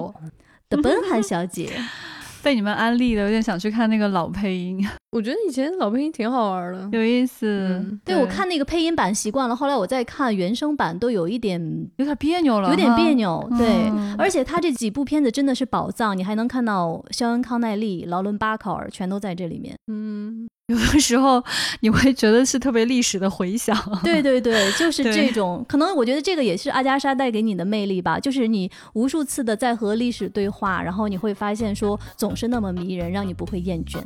的奔汉小姐，被你们安利的，有点想去看那个老配音。我觉得以前老配音挺好玩的，有意思。对我看那个配音版习惯了，后来我再看原声版都有一点有点别扭了，有点别扭。对，而且他这几部片子真的是宝藏，你还能看到肖恩康奈利、劳伦巴考尔全都在这里面。嗯。有的时候你会觉得是特别历史的回响，对对对，就是这种。可能我觉得这个也是阿加莎带给你的魅力吧，就是你无数次的在和历史对话，然后你会发现说总是那么迷人，让你不会厌倦。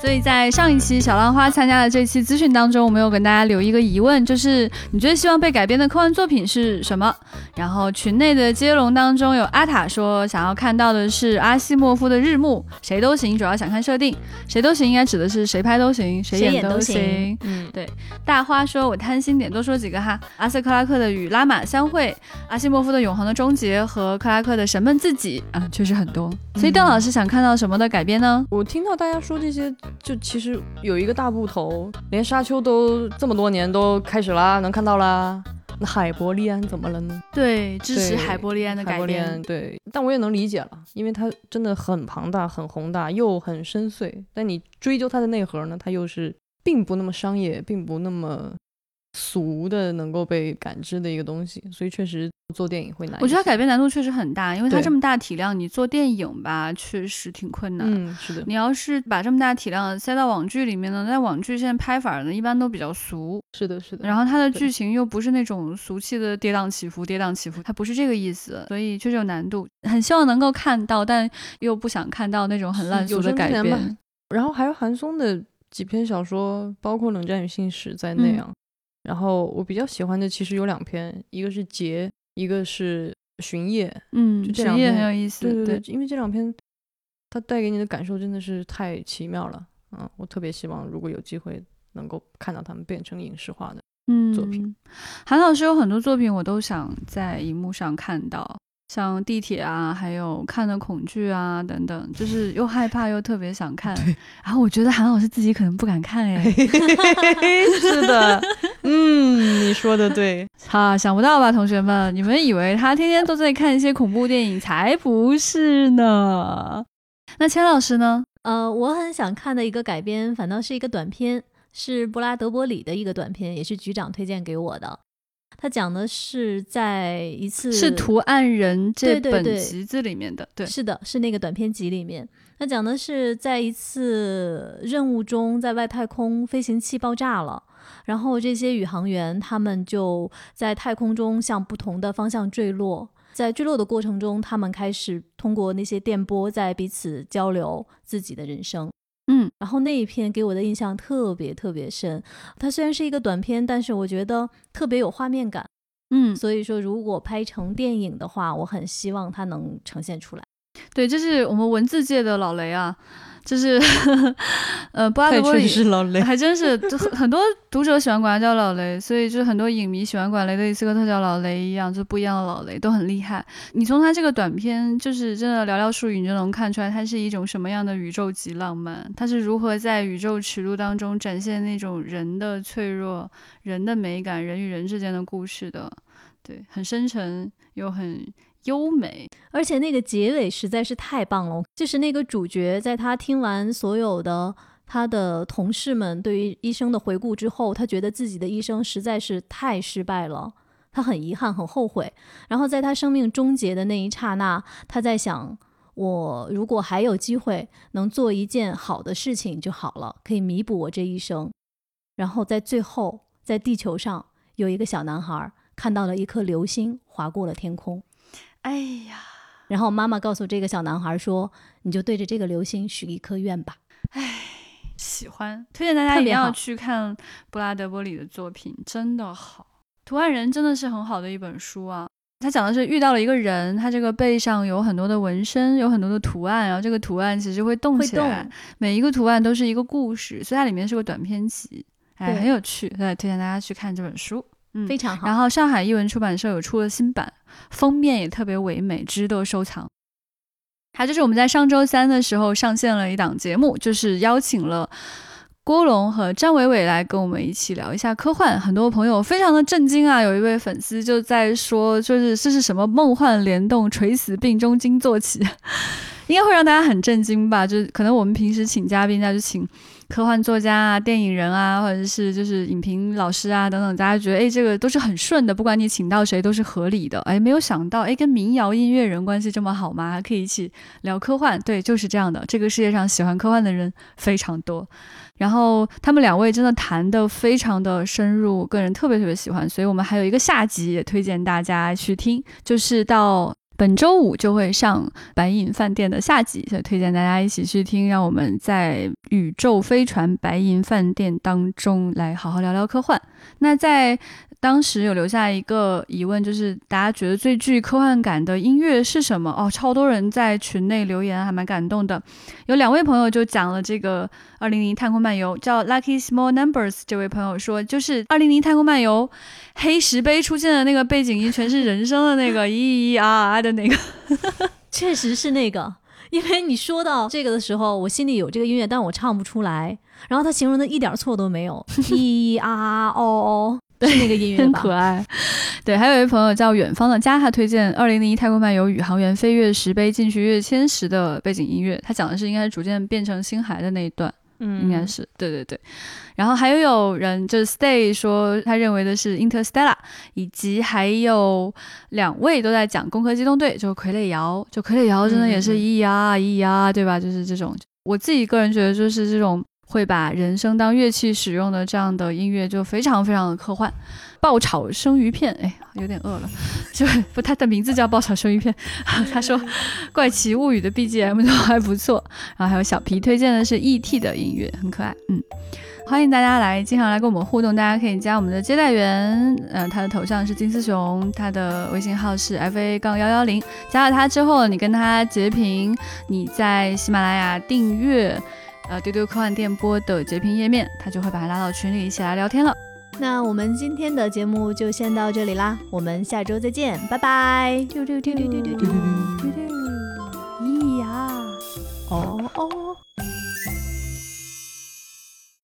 所以在上一期小浪花参加的这期资讯当中，我们有跟大家留一个疑问，就是你最希望被改编的科幻作品是什么？然后群内的接龙当中有阿塔说想要看到的是阿西莫夫的日暮，谁都行，主要想看设定，谁都行应该指的是谁拍都行，谁演都行。嗯，对。大花说，我贪心点多说几个哈，阿瑟克拉克的与拉玛相会，阿西莫夫的永恒的终结和克拉克的神们自己啊，确实很多。所以邓老师想看到什么的改编呢？我听到大家说这些。就其实有一个大部头，连沙丘都这么多年都开始啦，能看到啦。那海伯利安怎么了呢？对，支持海伯利安的改编。对，但我也能理解了，因为它真的很庞大、很宏大，又很深邃。但你追究它的内核呢，它又是并不那么商业，并不那么。俗的能够被感知的一个东西，所以确实做电影会难。我觉得它改编难度确实很大，因为它这么大体量，你做电影吧，确实挺困难。嗯，是的。你要是把这么大体量塞到网剧里面呢，那网剧现在拍法呢，一般都比较俗。是的，是的。然后它的剧情又不是那种俗气的跌宕起伏，跌宕起伏，它不是这个意思，所以确实有难度。很希望能够看到，但又不想看到那种很烂俗的改编。然后还有韩松的几篇小说，包括《冷战与信使》在内啊。然后我比较喜欢的其实有两篇，一个是《劫》，一个是《巡夜》。嗯，巡夜很有意思。对对对，因为这两篇，它带给你的感受真的是太奇妙了。嗯，我特别希望如果有机会能够看到他们变成影视化的作品。韩老师有很多作品，我都想在荧幕上看到。像地铁啊，还有看的恐惧啊等等，就是又害怕又特别想 看。然后我觉得韩老师自己可能不敢看哎。是的，嗯，你说的对。哈，想不到吧，同学们？你们以为他天天都在看一些恐怖电影，才不是呢。那钱老师呢？呃，我很想看的一个改编，反倒是一个短片，是布拉德伯里的一个短片，也是局长推荐给我的。他讲的是在一次是图案人这本集子里面的，对，是的，是那个短片集里面。他讲的是在一次任务中，在外太空飞行器爆炸了，然后这些宇航员他们就在太空中向不同的方向坠落，在坠落的过程中，他们开始通过那些电波在彼此交流自己的人生。嗯，然后那一篇给我的印象特别特别深。它虽然是一个短片，但是我觉得特别有画面感。嗯，所以说如果拍成电影的话，我很希望它能呈现出来。对，这是我们文字界的老雷啊。就是，呃，布拉德伯里还真是很多读者喜欢管他叫老雷，所以就是很多影迷喜欢管雷德利·斯科特叫老雷一样，就不一样的老雷都很厉害。你从他这个短片，就是真的寥寥数语，你就能看出来，它是一种什么样的宇宙级浪漫，它是如何在宇宙尺度当中展现那种人的脆弱、人的美感、人与人之间的故事的，对，很深沉又很。优美，而且那个结尾实在是太棒了。就是那个主角，在他听完所有的他的同事们对于医生的回顾之后，他觉得自己的一生实在是太失败了，他很遗憾，很后悔。然后在他生命终结的那一刹那，他在想：我如果还有机会能做一件好的事情就好了，可以弥补我这一生。然后在最后，在地球上有一个小男孩看到了一颗流星划过了天空，哎呀，然后妈妈告诉这个小男孩说：“你就对着这个流星许一颗愿吧。”哎，喜欢，推荐大家一定要去看布拉德伯里的作品，真的好。图案人真的是很好的一本书啊。他讲的是遇到了一个人，他这个背上有很多的纹身，有很多的图案，然后这个图案其实会动会起来，动，每一个图案都是一个故事，所以它里面是个短篇集，哎，很有趣，对，推荐大家去看这本书。嗯，非常好。然后上海译文出版社有出了新版，封面也特别唯美，值得收藏。还有就是我们在上周三的时候上线了一档节目，就是邀请了郭龙和张伟伟来跟我们一起聊一下科幻。很多朋友非常的震惊啊，有一位粉丝就在说，就是这是什么梦幻联动，垂死病中惊坐起，应该会让大家很震惊吧？就是可能我们平时请嘉宾，那就请科幻作家啊、电影人啊，或者是就是影评老师啊等等，大家觉得哎这个都是很顺的，不管你请到谁都是合理的。哎，没有想到哎跟民谣音乐人关系这么好吗？还可以一起聊科幻，对，就是这样的。这个世界上喜欢科幻的人非常多。然后他们两位真的谈的非常的深入，个人特别特别喜欢，所以我们还有一个下集也推荐大家去听，就是到本周五就会上白银饭店的下集，所以推荐大家一起去听，让我们在宇宙飞船白银饭店当中来好好聊聊科幻。那在当时有留下一个疑问，就是大家觉得最具科幻感的音乐是什么？哦，超多人在群内留言，还蛮感动的。有两位朋友就讲了这个《二零零太空漫游》，叫 Lucky Small Numbers。这位朋友说，就是《二零零太空漫游》黑石碑出现的那个背景音，全是人声的那个咿咿啊啊的那个。确实是那个，因为你说到这个的时候，我心里有这个音乐，但我唱不出来。然后他形容的一点错都没有，咿咿啊啊哦 哦，是那个音乐吧？很可爱。对，还有一位朋友叫远方的家，他推荐《二零零一太空漫游宇航员飞越石碑进去跃迁时的背景音乐，他讲的是应该是逐渐变成星海的那一段。嗯，应该是对对对。然后还有有人就是 Stay 说他认为的是 Interstellar，以及还有两位都在讲《攻壳机动队》，就傀儡摇，就傀儡摇真的也是咿呀咿呀，对吧？就是这种，我自己个人觉得就是这种。会把人声当乐器使用的这样的音乐就非常非常的科幻，爆炒生鱼片，哎，有点饿了，就不，它的名字叫爆炒生鱼片。他说《怪奇物语》的 BGM 都还不错，然后还有小皮推荐的是 ET 的音乐，很可爱，嗯。欢迎大家来，经常来跟我们互动。大家可以加我们的接待员，呃，他的头像是金丝熊，他的微信号是 fa 杠幺幺零。加了他之后，你跟他截屏，你在喜马拉雅订阅。呃，丢丢科幻电波的截屏页面，他就会把他拉到群里一起来聊天了。那我们今天的节目就先到这里啦，我们下周再见，拜拜。丢丢丢丢丢丢丢丢丢，咦呀，哦哦。